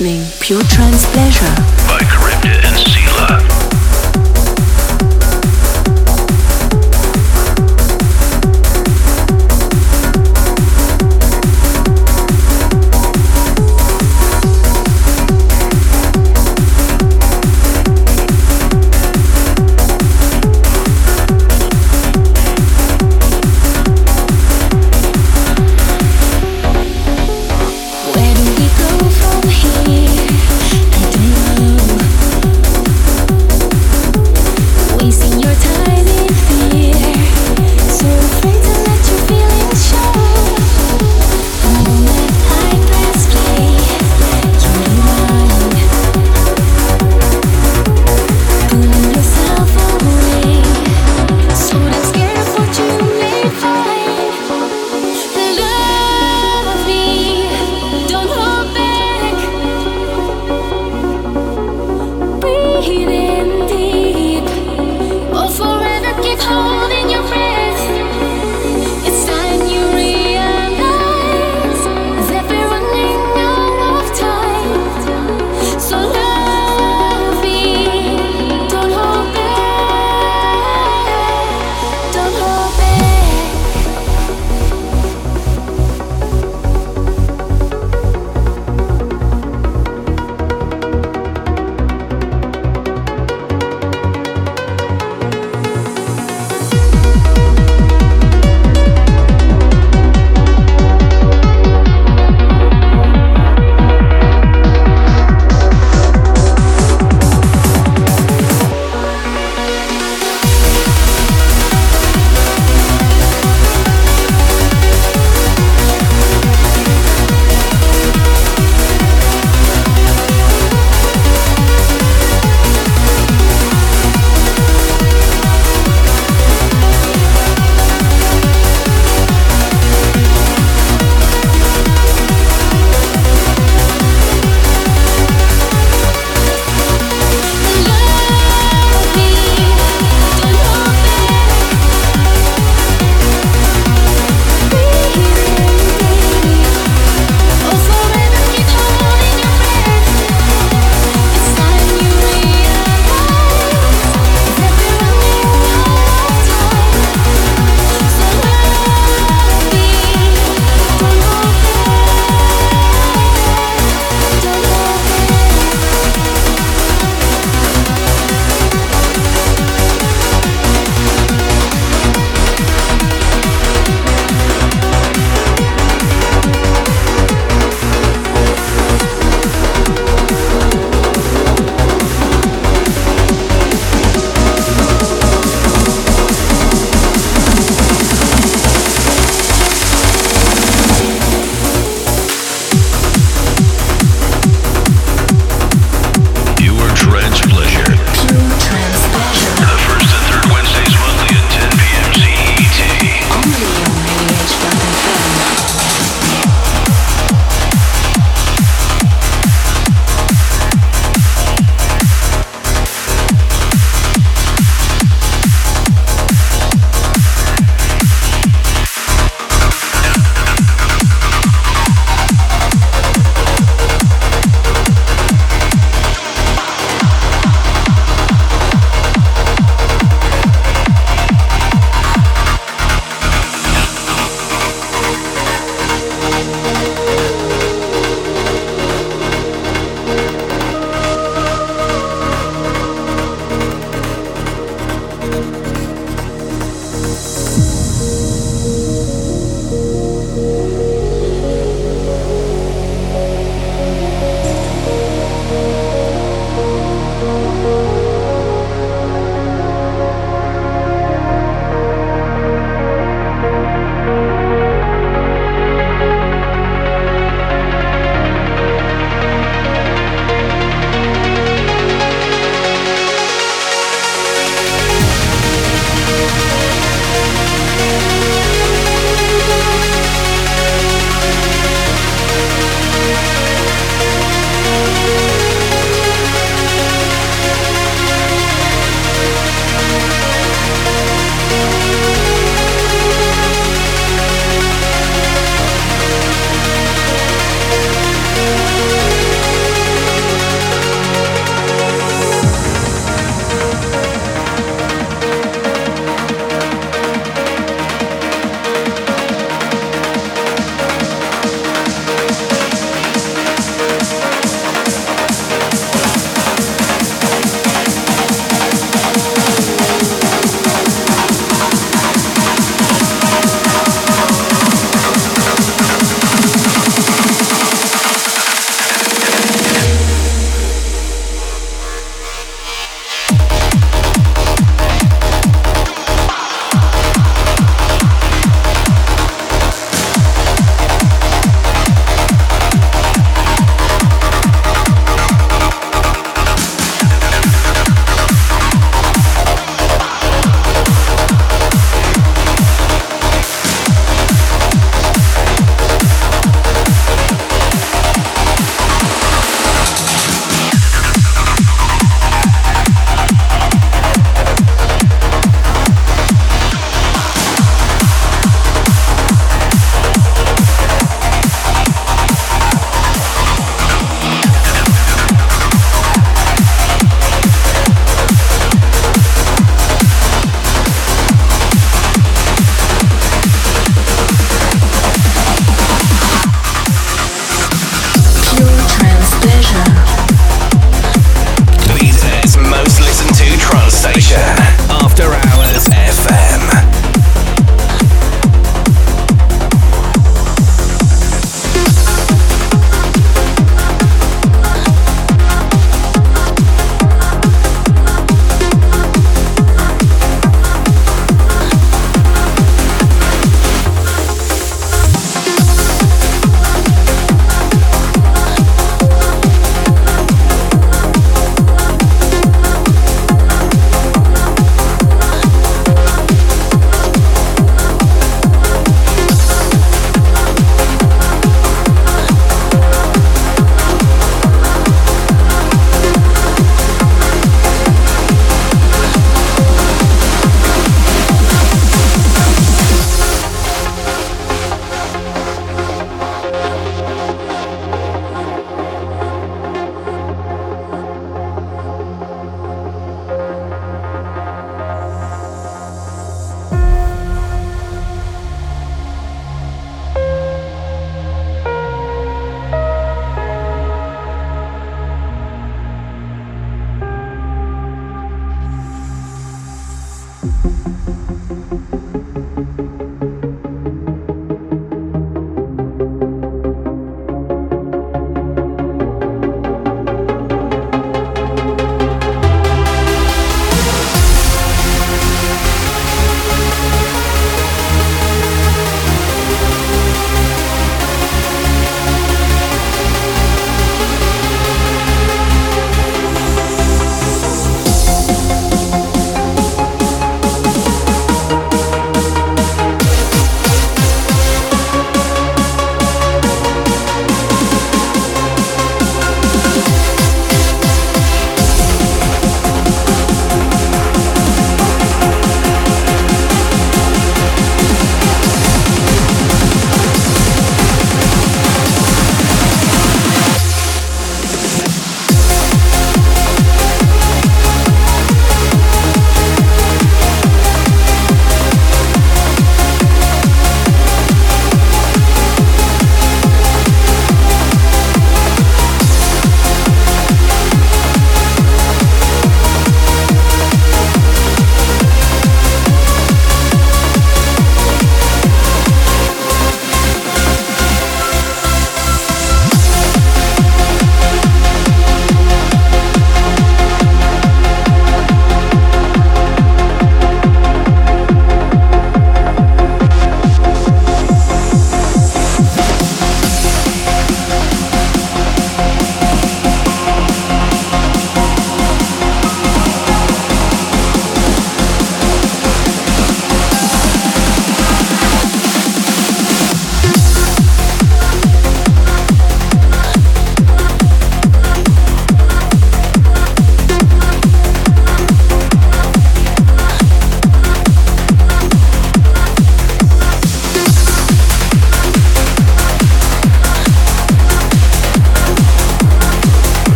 Listening. Pure Trance Pleasure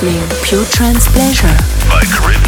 Pure Trance Pleasure. By Charybdis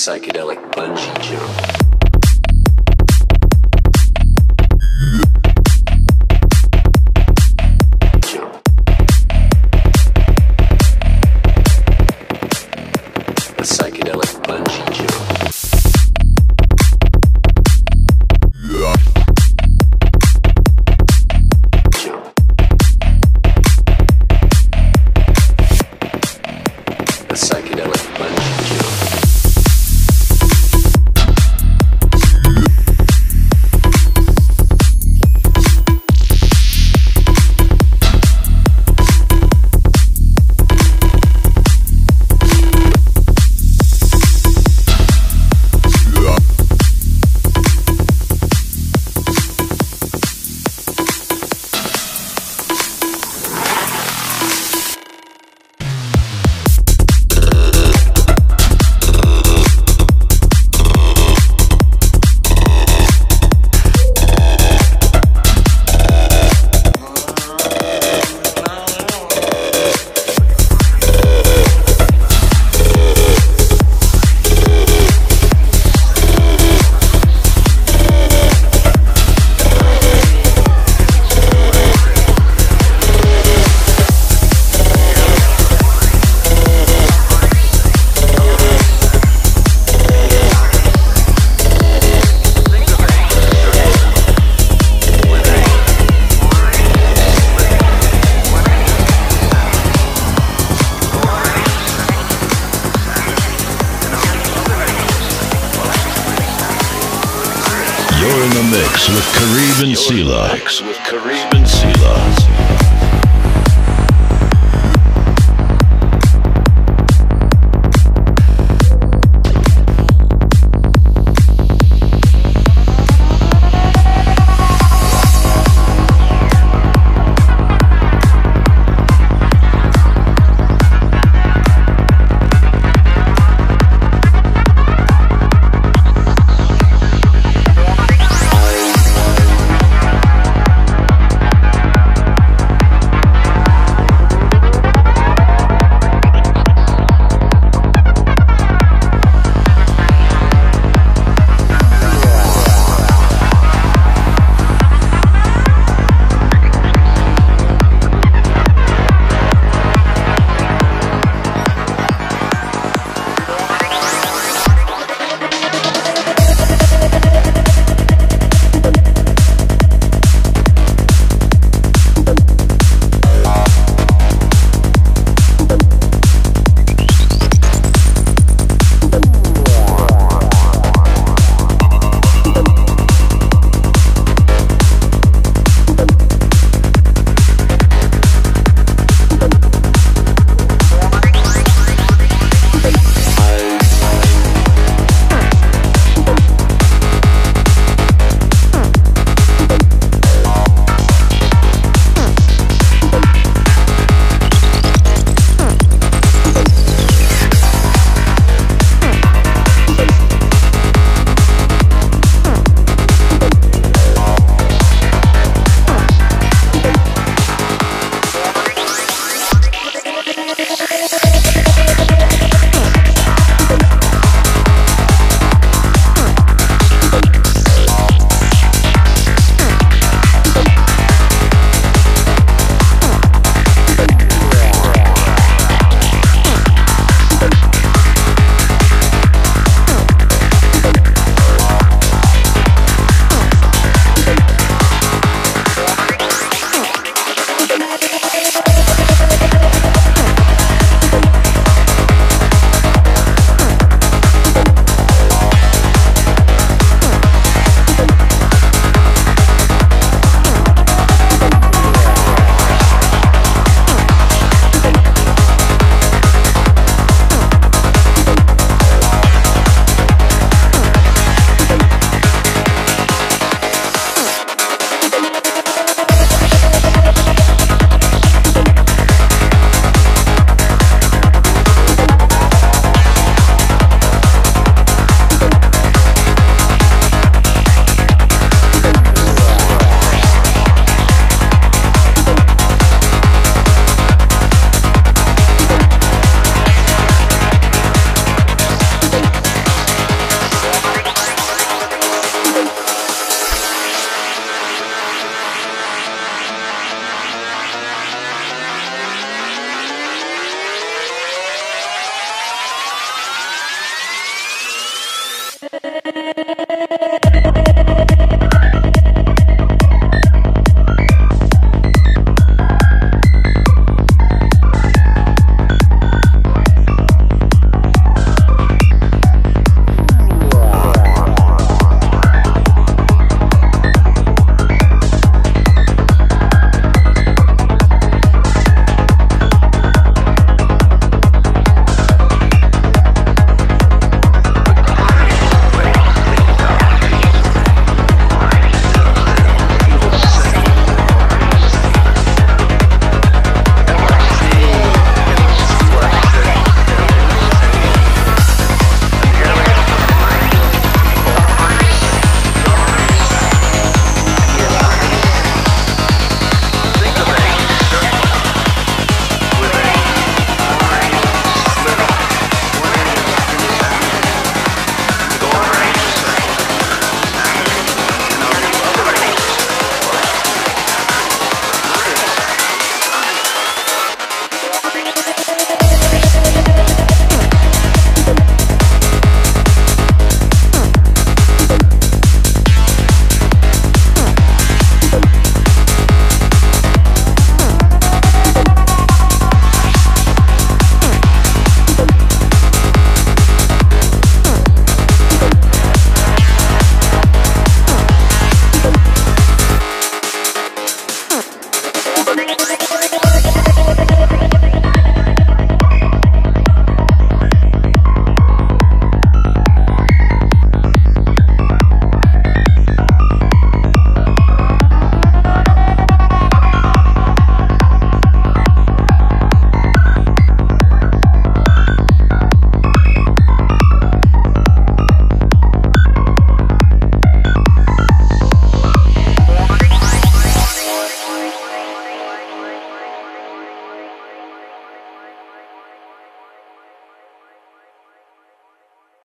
psychedelic bungee jump. You're in the mix with Kareem and Sela.